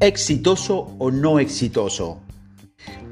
¿Exitoso o no exitoso?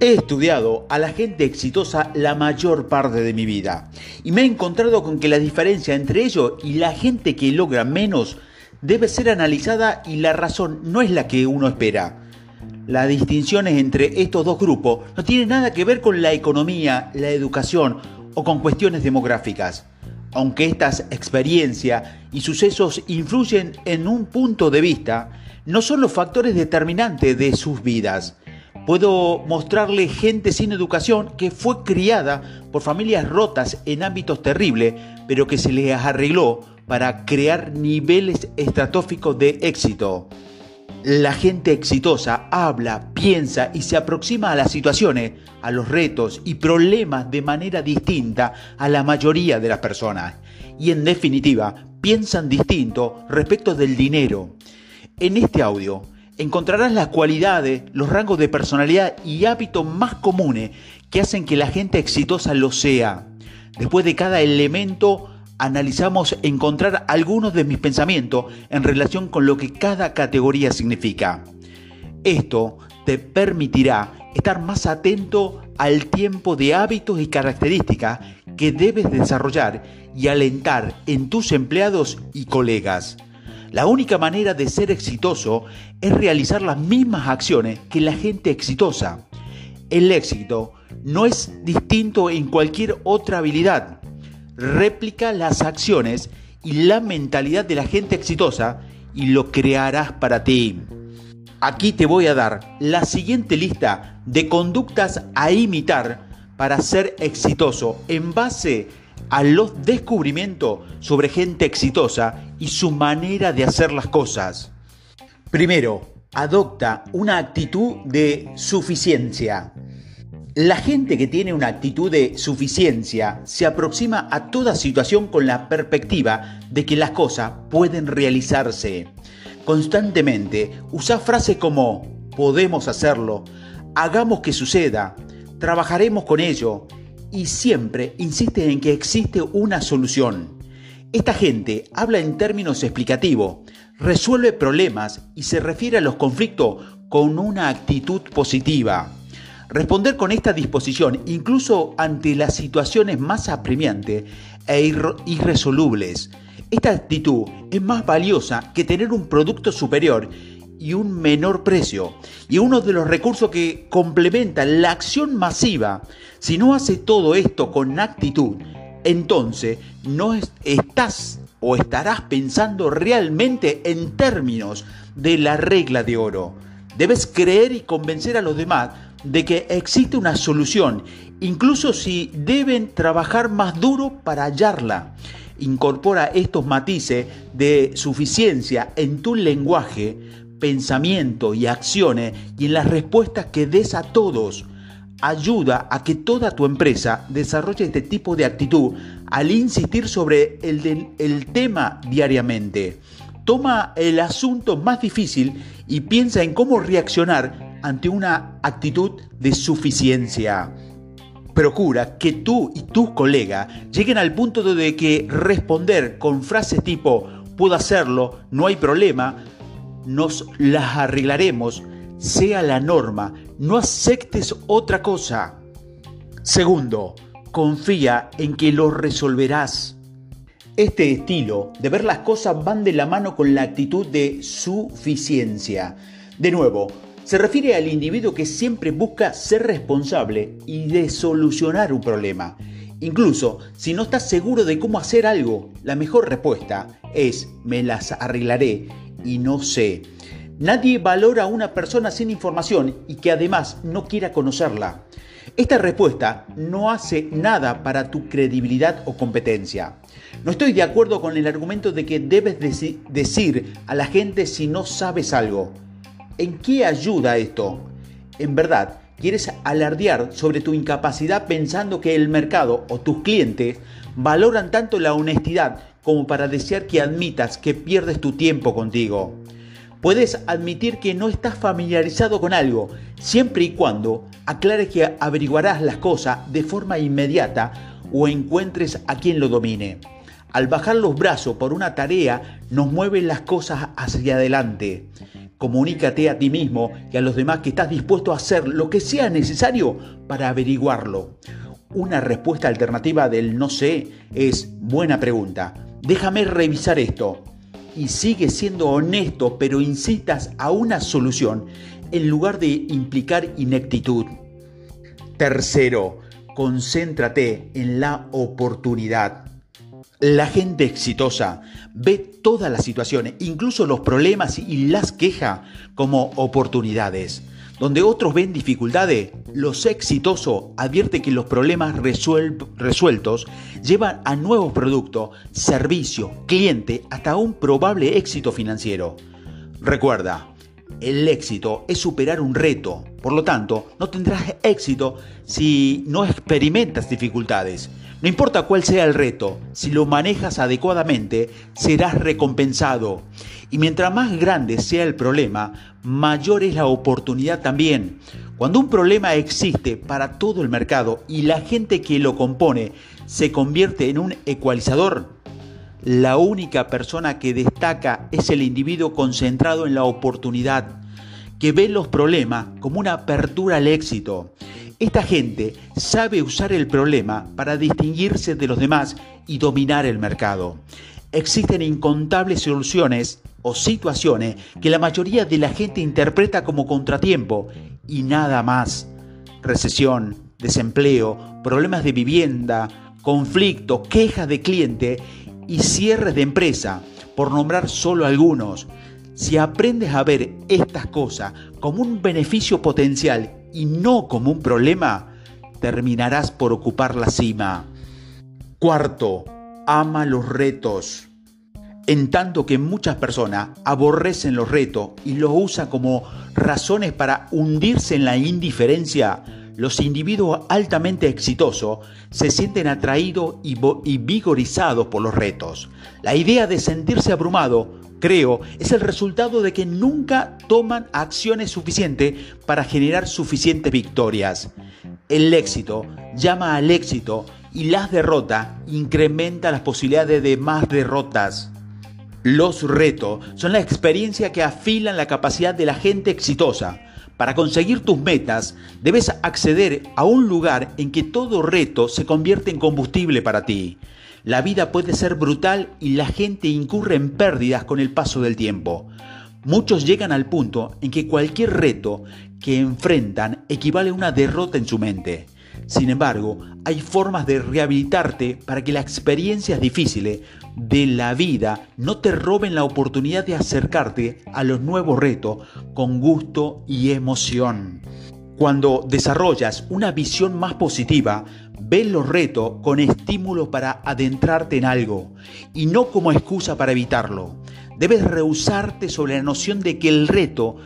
He estudiado a la gente exitosa la mayor parte de mi vida y me he encontrado con que la diferencia entre ellos y la gente que logra menos debe ser analizada y la razón no es la que uno espera. Las distinciones entre estos dos grupos no tienen nada que ver con la economía, la educación o con cuestiones demográficas. Aunque estas experiencias y sucesos influyen en un punto de vista, no son los factores determinantes de sus vidas. Puedo mostrarle gente sin educación que fue criada por familias rotas en ámbitos terribles, pero que se les arregló para crear niveles estratosféricos de éxito. La gente exitosa habla, piensa y se aproxima a las situaciones, a los retos y problemas de manera distinta a la mayoría de las personas. Y en definitiva, piensan distinto respecto del dinero. En este audio encontrarás las cualidades, los rangos de personalidad y hábitos más comunes que hacen que la gente exitosa lo sea. Después de cada elemento analizamos encontrar algunos de mis pensamientos en relación con lo que cada categoría significa. Esto te permitirá estar más atento al tiempo de hábitos y características que debes desarrollar y alentar en tus empleados y colegas. La única manera de ser exitoso es realizar las mismas acciones que la gente exitosa. El éxito no es distinto en cualquier otra habilidad. Réplica las acciones y la mentalidad de la gente exitosa y lo crearás para ti. Aquí te voy a dar la siguiente lista de conductas a imitar para ser exitoso en base a los descubrimientos sobre gente exitosa y su manera de hacer las cosas. Primero, adopta una actitud de suficiencia. La gente que tiene una actitud de suficiencia se aproxima a toda situación con la perspectiva de que las cosas pueden realizarse. Constantemente usa frases como podemos hacerlo, hagamos que suceda, trabajaremos con ello, y siempre insiste en que existe una solución. Esta gente habla en términos explicativos, resuelve problemas y se refiere a los conflictos con una actitud positiva. Responder con esta disposición, incluso ante las situaciones más apremiantes e irresolubles, esta actitud es más valiosa que tener un producto superior y un menor precio. Y uno de los recursos que complementa la acción masiva, si no hace todo esto con actitud, entonces no estás o estarás pensando realmente en términos de la regla de oro. Debes creer y convencer a los demás de que existe una solución, incluso si deben trabajar más duro para hallarla. Incorpora estos matices de suficiencia en tu lenguaje pensamiento y acciones y en las respuestas que des a todos. Ayuda a que toda tu empresa desarrolle este tipo de actitud al insistir sobre el, el tema diariamente. Toma el asunto más difícil y piensa en cómo reaccionar ante una actitud de suficiencia. Procura que tú y tus colegas lleguen al punto de que responder con frases tipo puedo hacerlo, no hay problema, nos las arreglaremos, sea la norma, no aceptes otra cosa. Segundo, confía en que lo resolverás. Este estilo de ver las cosas van de la mano con la actitud de suficiencia. De nuevo, se refiere al individuo que siempre busca ser responsable y de solucionar un problema. Incluso si no estás seguro de cómo hacer algo, la mejor respuesta es me las arreglaré y no sé. Nadie valora a una persona sin información y que además no quiera conocerla. Esta respuesta no hace nada para tu credibilidad o competencia. No estoy de acuerdo con el argumento de que debes decir a la gente si no sabes algo. ¿En qué ayuda esto? En verdad, quieres alardear sobre tu incapacidad pensando que el mercado o tus clientes valoran tanto la honestidad como para desear que admitas que pierdes tu tiempo contigo. Puedes admitir que no estás familiarizado con algo, siempre y cuando aclares que averiguarás las cosas de forma inmediata o encuentres a quien lo domine. Al bajar los brazos por una tarea, nos mueven las cosas hacia adelante. Comunícate a ti mismo y a los demás que estás dispuesto a hacer lo que sea necesario para averiguarlo. Una respuesta alternativa del no sé es buena pregunta. Déjame revisar esto. Y sigue siendo honesto, pero incitas a una solución en lugar de implicar ineptitud. Tercero, concéntrate en la oportunidad. La gente exitosa ve todas las situaciones, incluso los problemas y las quejas, como oportunidades. Donde otros ven dificultades, los exitosos advierten que los problemas resueltos llevan a nuevos productos, servicios, clientes, hasta un probable éxito financiero. Recuerda, el éxito es superar un reto, por lo tanto, no tendrás éxito si no experimentas dificultades. No importa cuál sea el reto, si lo manejas adecuadamente, serás recompensado. Y mientras más grande sea el problema, mayor es la oportunidad también. Cuando un problema existe para todo el mercado y la gente que lo compone se convierte en un ecualizador, la única persona que destaca es el individuo concentrado en la oportunidad, que ve los problemas como una apertura al éxito. Esta gente sabe usar el problema para distinguirse de los demás y dominar el mercado. Existen incontables soluciones o situaciones que la mayoría de la gente interpreta como contratiempo y nada más. Recesión, desempleo, problemas de vivienda, conflicto, quejas de cliente y cierres de empresa, por nombrar solo algunos. Si aprendes a ver estas cosas como un beneficio potencial y no como un problema, terminarás por ocupar la cima. Cuarto, ama los retos. En tanto que muchas personas aborrecen los retos y los usan como razones para hundirse en la indiferencia, los individuos altamente exitosos se sienten atraídos y, vigorizados por los retos. La idea de sentirse abrumado, creo, es el resultado de que nunca toman acciones suficientes para generar suficientes victorias. El éxito llama al éxito y las derrotas incrementan las posibilidades de más derrotas. Los retos son la experiencia que afilan la capacidad de la gente exitosa para conseguir tus metas, debes acceder a un lugar en que todo reto se convierte en combustible para ti. La vida puede ser brutal y la gente incurre en pérdidas con el paso del tiempo. Muchos llegan al punto en que cualquier reto que enfrentan equivale a una derrota en su mente. Sin embargo, hay formas de rehabilitarte para que las experiencias difíciles de la vida no te roben la oportunidad de acercarte a los nuevos retos con gusto y emoción. Cuando desarrollas una visión más positiva, ves los retos con estímulo para adentrarte en algo y no como excusa para evitarlo. Debes rehusarte sobre la noción de que el reto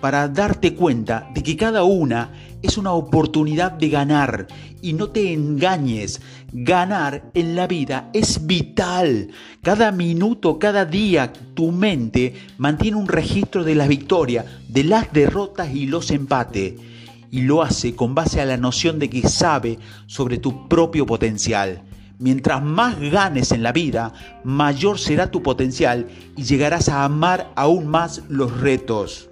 para darte cuenta de que cada una es una oportunidad de ganar y no te engañes, ganar en la vida es vital. Cada minuto, cada día tu mente mantiene un registro de la victoria, de las derrotas y los empates y lo hace con base a la noción de que sabe sobre tu propio potencial. Mientras más ganes en la vida, mayor será tu potencial y llegarás a amar aún más los retos.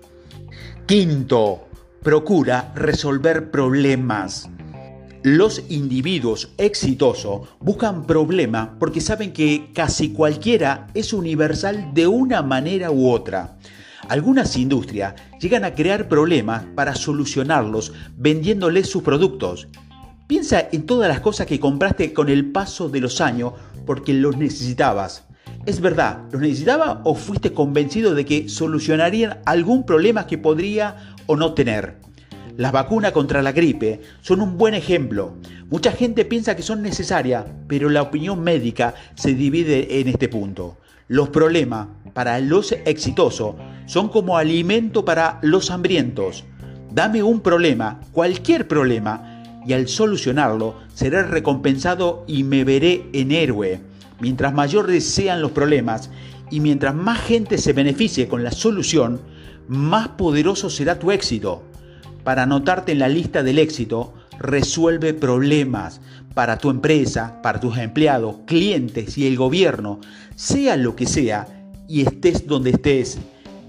Quinto, procura resolver problemas. Los individuos exitosos buscan problemas porque saben que casi cualquiera es universal de una manera u otra. Algunas industrias llegan a crear problemas para solucionarlos vendiéndoles sus productos. Piensa en todas las cosas que compraste con el paso de los años porque los necesitabas. ¿Es verdad? ¿Los necesitaba o fuiste convencido de que solucionarían algún problema que podría o no tener? Las vacunas contra la gripe son un buen ejemplo. Mucha gente piensa que son necesarias, pero la opinión médica se divide en este punto. Los problemas para los exitosos son como alimento para los hambrientos. Dame un problema, cualquier problema, y al solucionarlo seré recompensado y me veré en héroe. Mientras mayores sean los problemas y mientras más gente se beneficie con la solución, más poderoso será tu éxito. Para anotarte en la lista del éxito, resuelve problemas para tu empresa, para tus empleados, clientes y el gobierno, sea lo que sea y estés donde estés.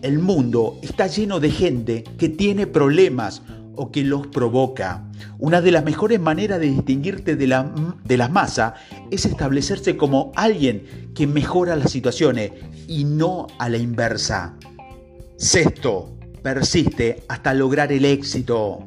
El mundo está lleno de gente que tiene problemas o que los provoca. Una de las mejores maneras de distinguirte de la, de la masa es establecerse como alguien que mejora las situaciones y no a la inversa. Sexto, persiste hasta lograr el éxito.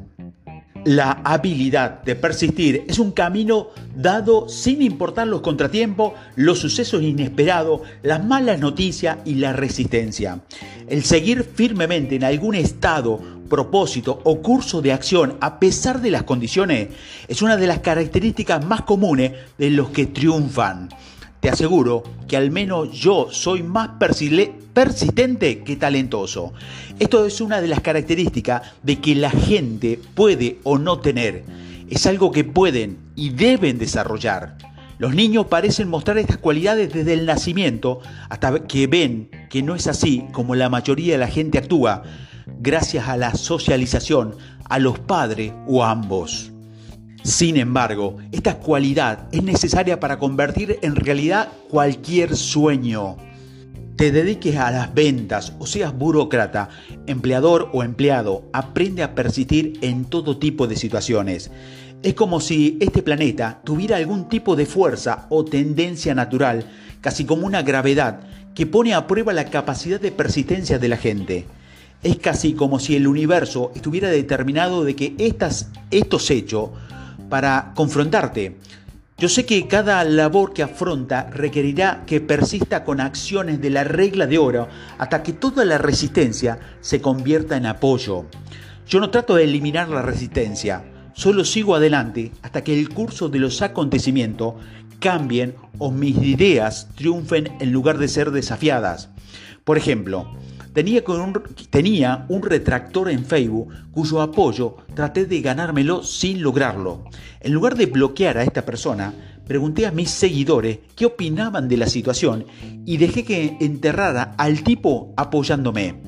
La habilidad de persistir es un camino dado sin importar los contratiempos, los sucesos inesperados, las malas noticias y la resistencia. El seguir firmemente en algún estado, propósito o curso de acción a pesar de las condiciones es una de las características más comunes de los que triunfan. Te aseguro que al menos yo soy más persistente que talentoso. Esto es una de las características de que la gente puede o no tener. Es algo que pueden y deben desarrollar. Los niños parecen mostrar estas cualidades desde el nacimiento hasta que ven que no es así como la mayoría de la gente actúa, gracias a la socialización, a los padres o ambos. Sin embargo, esta cualidad es necesaria para convertir en realidad cualquier sueño. Te dediques a las ventas o seas burócrata, empleador o empleado, aprende a persistir en todo tipo de situaciones. Es como si este planeta tuviera algún tipo de fuerza o tendencia natural, casi como una gravedad, que pone a prueba la capacidad de persistencia de la gente. Es casi como si el universo estuviera determinado de que estas, estos hechos para confrontarte. Yo sé que cada labor que afronta requerirá que persista con acciones de la regla de oro hasta que toda la resistencia se convierta en apoyo. Yo no trato de eliminar la resistencia, solo sigo adelante hasta que el curso de los acontecimientos cambien o mis ideas triunfen en lugar de ser desafiadas. Por ejemplo, Tenía, un, tenía un retractor en Facebook cuyo apoyo traté de ganármelo sin lograrlo. En lugar de bloquear a esta persona, pregunté a mis seguidores qué opinaban de la situación y dejé que enterrara al tipo apoyándome.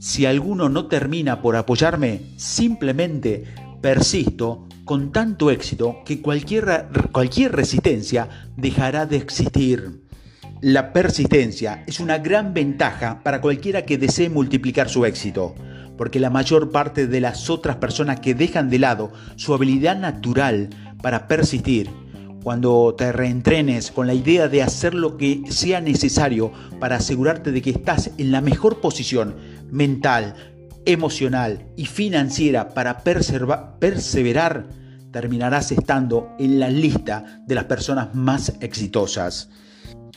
Si alguno no termina por apoyarme, simplemente persisto con tanto éxito que cualquier, cualquier resistencia dejará de existir. La persistencia es una gran ventaja para cualquiera que desee multiplicar su éxito, porque la mayor parte de las otras personas que dejan de lado su habilidad natural para persistir, cuando te reentrenes con la idea de hacer lo que sea necesario para asegurarte de que estás en la mejor posición mental, emocional y financiera para perseverar, terminarás estando en la lista de las personas más exitosas.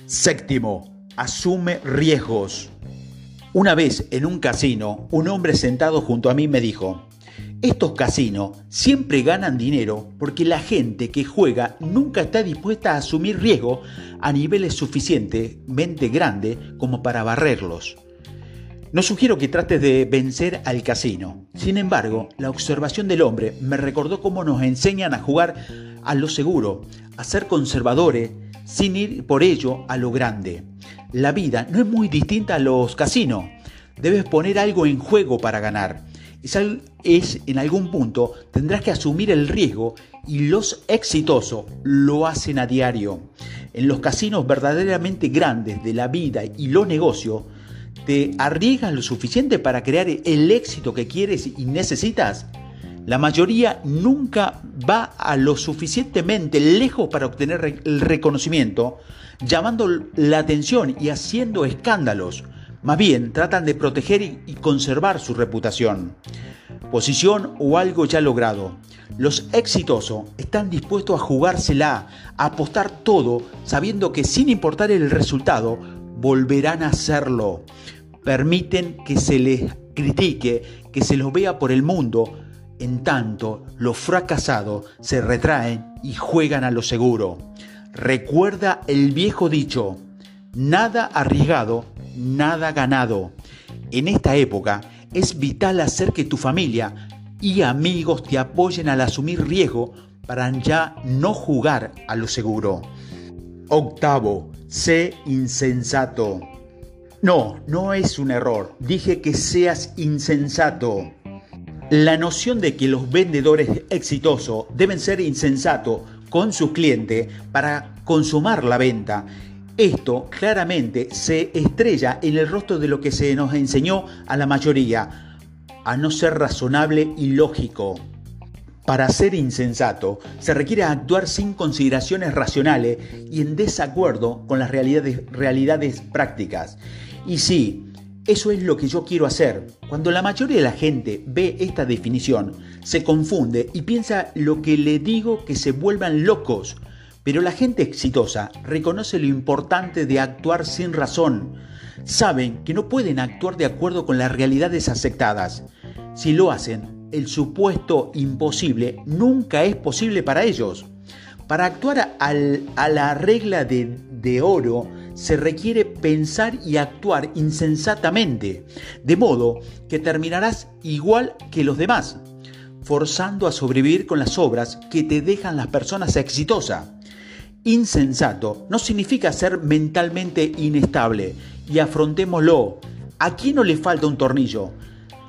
Séptimo, asume riesgos. Una vez en un casino, un hombre sentado junto a mí me dijo, estos casinos siempre ganan dinero porque la gente que juega nunca está dispuesta a asumir riesgos a niveles suficientemente grandes como para barrerlos. No sugiero que trates de vencer al casino. Sin embargo, la observación del hombre me recordó cómo nos enseñan a jugar a lo seguro, a ser conservadores, sin ir por ello a lo grande. La vida no es muy distinta a los casinos. Debes poner algo en juego para ganar. Es, en algún punto tendrás que asumir el riesgo y los exitosos lo hacen a diario. En los casinos verdaderamente grandes de la vida y los negocios, ¿te arriesgas lo suficiente para crear el éxito que quieres y necesitas? La mayoría nunca va a lo suficientemente lejos para obtener el reconocimiento, llamando la atención y haciendo escándalos. Más bien tratan de proteger y conservar su reputación, posición o algo ya logrado. Los exitosos están dispuestos a jugársela, a apostar todo, sabiendo que sin importar el resultado, volverán a hacerlo. Permiten que se les critique, que se los vea por el mundo, en tanto, los fracasados se retraen y juegan a lo seguro. Recuerda el viejo dicho, nada arriesgado, nada ganado. En esta época es vital hacer que tu familia y amigos te apoyen al asumir riesgo para ya no jugar a lo seguro. Octavo, sé insensato. No, no es un error. Dije que seas insensato. La noción de que los vendedores exitosos deben ser insensatos con sus clientes para consumar la venta. Esto claramente se estrella en el rostro de lo que se nos enseñó a la mayoría, a no ser razonable y lógico. Para ser insensato se requiere actuar sin consideraciones racionales y en desacuerdo con las realidades, prácticas. Y sí, eso es lo que yo quiero hacer. Cuando la mayoría de la gente ve esta definición, se confunde y piensa lo que le digo que se vuelvan locos. Pero la gente exitosa reconoce lo importante de actuar sin razón. Saben que no pueden actuar de acuerdo con las realidades aceptadas. Si lo hacen, el supuesto imposible nunca es posible para ellos. Para actuar a la regla de, oro, se requiere pensar y actuar insensatamente, de modo que terminarás igual que los demás, forzando a sobrevivir con las obras que te dejan las personas exitosas. Insensato no significa ser mentalmente inestable, y afrontémoslo. Aquí no le falta un tornillo,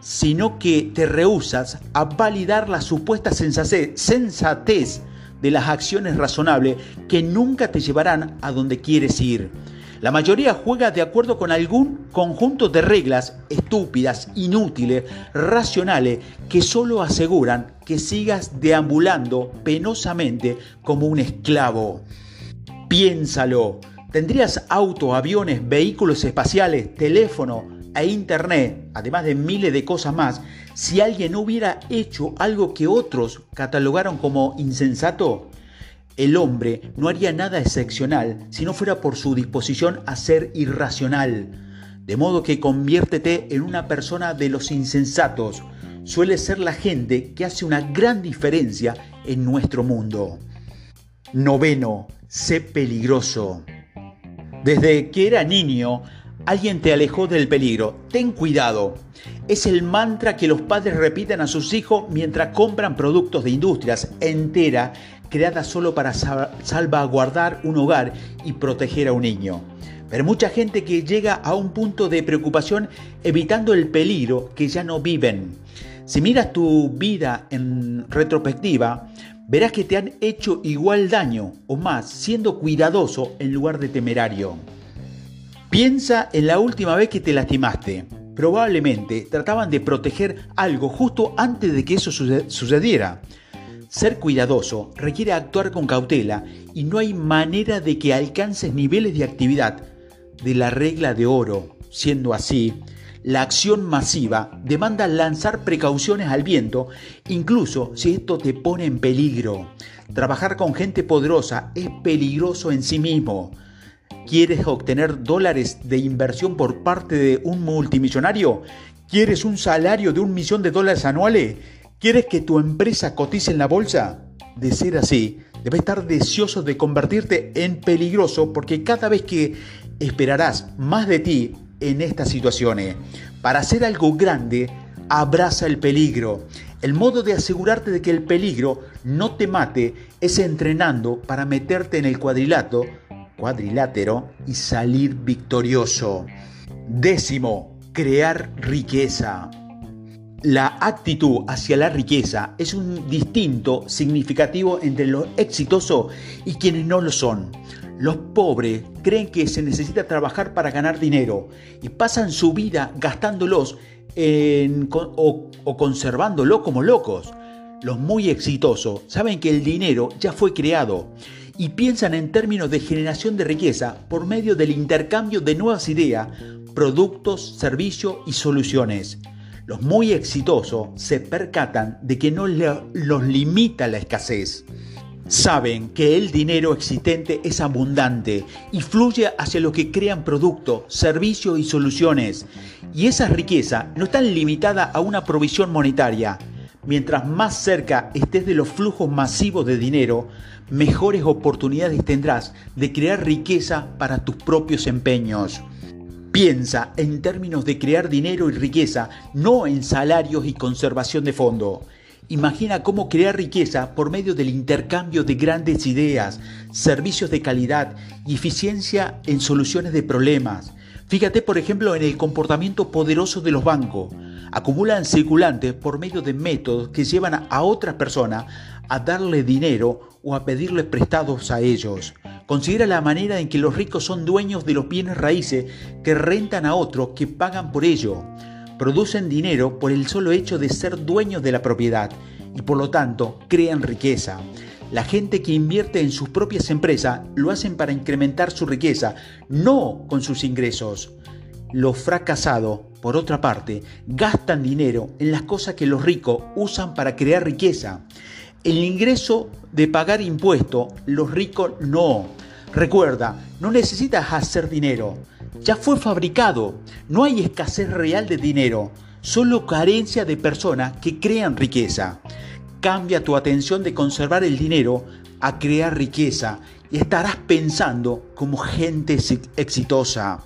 sino que te rehusas a validar la supuesta sensatez de las acciones razonables que nunca te llevarán a donde quieres ir. La mayoría juega de acuerdo con algún conjunto de reglas estúpidas, inútiles, racionales, que solo aseguran que sigas deambulando penosamente como un esclavo. Piénsalo. ¿Tendrías auto, aviones, vehículos espaciales, teléfono e internet, además de miles de cosas más, si alguien hubiera hecho algo que otros catalogaron como insensato? El hombre no haría nada excepcional si no fuera por su disposición a ser irracional. De modo que conviértete en una persona de los insensatos. Suele ser la gente que hace una gran diferencia en nuestro mundo. Noveno, sé peligroso. Desde que era niño, alguien te alejó del peligro. Ten cuidado. Es el mantra que los padres repiten a sus hijos mientras compran productos de industrias enteras creada solo para salvaguardar un hogar y proteger a un niño. Pero mucha gente que llega a un punto de preocupación evitando el peligro que ya no viven. Si miras tu vida en retrospectiva, verás que te han hecho igual daño o más siendo cuidadoso en lugar de temerario. Piensa en la última vez que te lastimaste. Probablemente trataban de proteger algo justo antes de que eso sucediera. Ser cuidadoso requiere actuar con cautela y no hay manera de que alcances niveles de actividad de la regla de oro. Siendo así, la acción masiva demanda lanzar precauciones al viento, incluso si esto te pone en peligro. Trabajar con gente poderosa es peligroso en sí mismo. ¿Quieres obtener dólares de inversión por parte de un multimillonario? ¿Quieres un salario de un millón de dólares anuales? ¿Quieres que tu empresa cotice en la bolsa? De ser así, debes estar deseoso de convertirte en peligroso porque cada vez que esperarás más de ti en estas situaciones. Para hacer algo grande, abraza el peligro. El modo de asegurarte de que el peligro no te mate es entrenando para meterte en el cuadrilátero, cuadrilátero y salir victorioso. Décimo, crear riqueza. La actitud hacia la riqueza es un distinto significativo entre los exitosos y quienes no lo son. Los pobres creen que se necesita trabajar para ganar dinero y pasan su vida gastándolos o, o conservándolo como locos. Los muy exitosos saben que el dinero ya fue creado y piensan en términos de generación de riqueza por medio del intercambio de nuevas ideas, productos, servicios y soluciones. Los muy exitosos se percatan de que no los limita la escasez. Saben que el dinero existente es abundante y fluye hacia los que crean productos, servicios y soluciones. Y esa riqueza no está limitada a una provisión monetaria. Mientras más cerca estés de los flujos masivos de dinero, mejores oportunidades tendrás de crear riqueza para tus propios empeños. Piensa en términos de crear dinero y riqueza, no en salarios y conservación de fondo. Imagina cómo crear riqueza por medio del intercambio de grandes ideas, servicios de calidad y eficiencia en soluciones de problemas. Fíjate, por ejemplo, en el comportamiento poderoso de los bancos. Acumulan circulantes por medio de métodos que llevan a otras personas a darle dinero o a pedirle prestados a ellos. Considera la manera en que los ricos son dueños de los bienes raíces que rentan a otros que pagan por ello. Producen dinero por el solo hecho de ser dueños de la propiedad y por lo tanto crean riqueza. La gente que invierte en sus propias empresas lo hacen para incrementar su riqueza, no con sus ingresos. Los fracasados, por otra parte, gastan dinero en las cosas que los ricos usan para crear riqueza. El ingreso de pagar impuestos, los ricos no. Recuerda, no necesitas hacer dinero. Ya fue fabricado. No hay escasez real de dinero, solo carencia de personas que crean riqueza. Cambia tu atención de conservar el dinero a crear riqueza y estarás pensando como gente exitosa.